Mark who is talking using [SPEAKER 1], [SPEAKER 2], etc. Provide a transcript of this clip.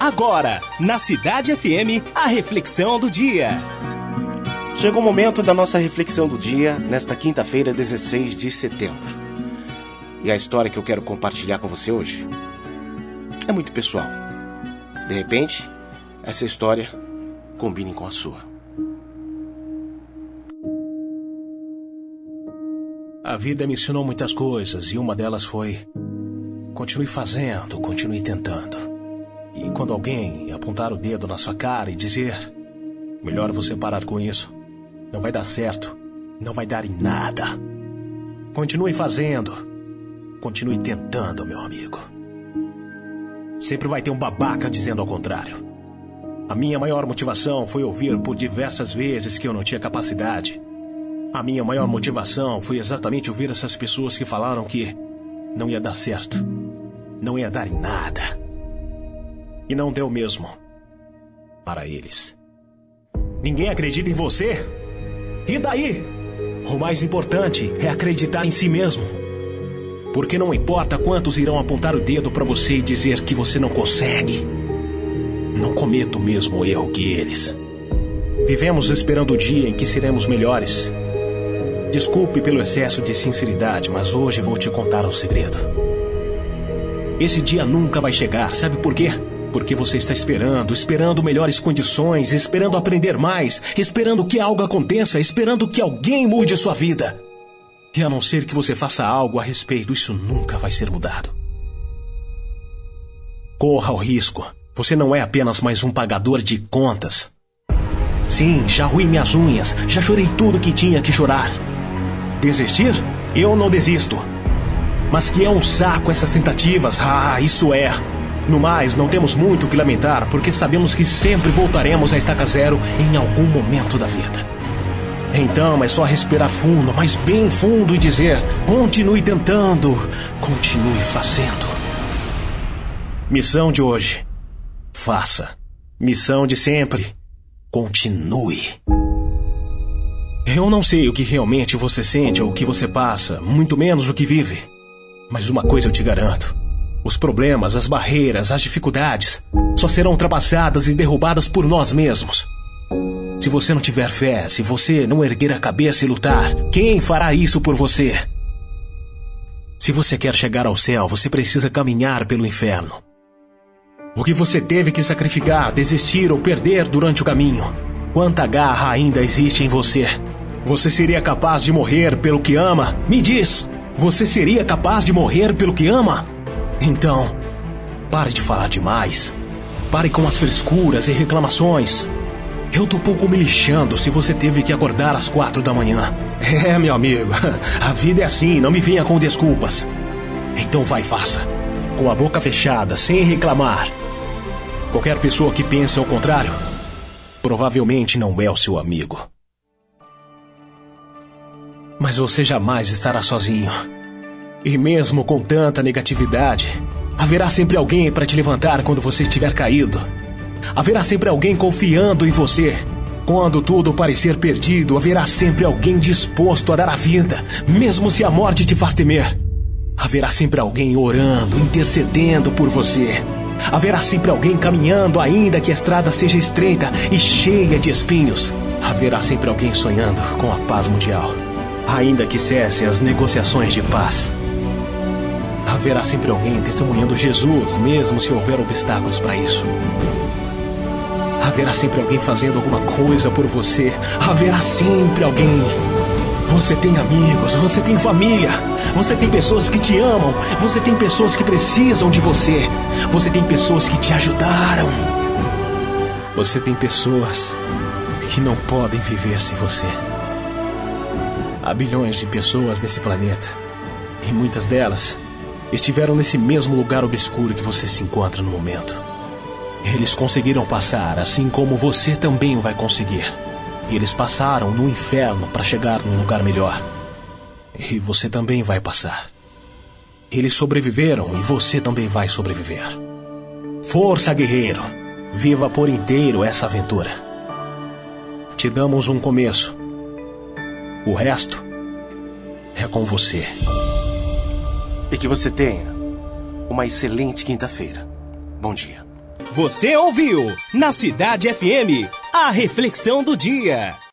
[SPEAKER 1] Agora, na Cidade FM, a reflexão do dia.
[SPEAKER 2] Chegou o momento da nossa reflexão do dia, nesta quinta-feira, 16 de setembro. E a história que eu quero compartilhar com você hoje é muito pessoal. De repente, essa história combine com a sua.
[SPEAKER 3] A vida me ensinou muitas coisas e uma delas foi: continue fazendo, continue tentando. E quando alguém apontar o dedo na sua cara e dizer: melhor você parar com isso, não vai dar certo, não vai dar em nada. Continue fazendo, continue tentando, meu amigo. Sempre vai ter um babaca dizendo ao contrário. A minha maior motivação foi ouvir por diversas vezes que eu não tinha capacidade. A minha maior motivação foi exatamente ouvir essas pessoas que falaram que não ia dar certo, não ia dar em nada. E não deu mesmo. Para eles. Ninguém acredita em você? E daí? O mais importante é acreditar em si mesmo. Porque não importa quantos irão apontar o dedo para você e dizer que você não consegue. Não cometa o mesmo erro que eles. Vivemos esperando o dia em que seremos melhores. Desculpe pelo excesso de sinceridade, mas hoje vou te contar um segredo. Esse dia nunca vai chegar, sabe por quê? Porque você está esperando, esperando melhores condições, esperando aprender mais, esperando que algo aconteça, esperando que alguém mude sua vida. E a não ser que você faça algo a respeito, isso nunca vai ser mudado. Corra o risco. Você não é apenas mais um pagador de contas. Sim, já ruí minhas unhas, já chorei tudo que tinha que chorar. Desistir? Eu não desisto. Mas que é um saco essas tentativas, ah, isso é. No mais, não temos muito o que lamentar, porque sabemos que sempre voltaremos à estaca zero em algum momento da vida. Então é só respirar fundo, mas bem fundo e dizer: continue tentando, continue fazendo. Missão de hoje: faça. Missão de sempre: continue. Eu não sei o que realmente você sente ou o que você passa, muito menos o que vive. Mas uma coisa eu te garanto: os problemas, as barreiras, as dificuldades só serão ultrapassadas e derrubadas por nós mesmos. Se você não tiver fé, se você não erguer a cabeça e lutar, quem fará isso por você? Se você quer chegar ao céu, você precisa caminhar pelo inferno. O que você teve que sacrificar, desistir ou perder durante o caminho? Quanta garra ainda existe em você? Você seria capaz de morrer pelo que ama? Me diz! Você seria capaz de morrer pelo que ama? Então, pare de falar demais. Pare com as frescuras e reclamações. Eu tô pouco me lixando se você teve que acordar às quatro da manhã. É, meu amigo, a vida é assim, não me venha com desculpas. Então vai, faça. Com a boca fechada, sem reclamar. Qualquer pessoa que pense ao contrário, provavelmente não é o seu amigo. Mas você jamais estará sozinho. E mesmo com tanta negatividade, haverá sempre alguém para te levantar quando você estiver caído. Haverá sempre alguém confiando em você. Quando tudo parecer perdido, haverá sempre alguém disposto a dar a vida, mesmo se a morte te faz temer. Haverá sempre alguém orando, intercedendo por você. Haverá sempre alguém caminhando, ainda que a estrada seja estreita e cheia de espinhos. Haverá sempre alguém sonhando com a paz mundial, ainda que cessem as negociações de paz. Haverá sempre alguém testemunhando Jesus, mesmo se houver obstáculos para isso. Haverá sempre alguém fazendo alguma coisa por você. Haverá sempre alguém. Você tem amigos, você tem família, você tem pessoas que te amam, você tem pessoas que precisam de você, você tem pessoas que te ajudaram. Você tem pessoas que não podem viver sem você. Há bilhões de pessoas nesse planeta e muitas delas estiveram nesse mesmo lugar obscuro que você se encontra no momento. Eles conseguiram passar, assim como você também vai conseguir. Eles passaram no inferno para chegar num lugar melhor. E você também vai passar. Eles sobreviveram e você também vai sobreviver. Força, guerreiro! Viva por inteiro essa aventura. Te damos um começo. O resto é com você
[SPEAKER 2] e que você tenha uma excelente quinta-feira. Bom dia.
[SPEAKER 3] Você ouviu na Cidade FM a reflexão do dia.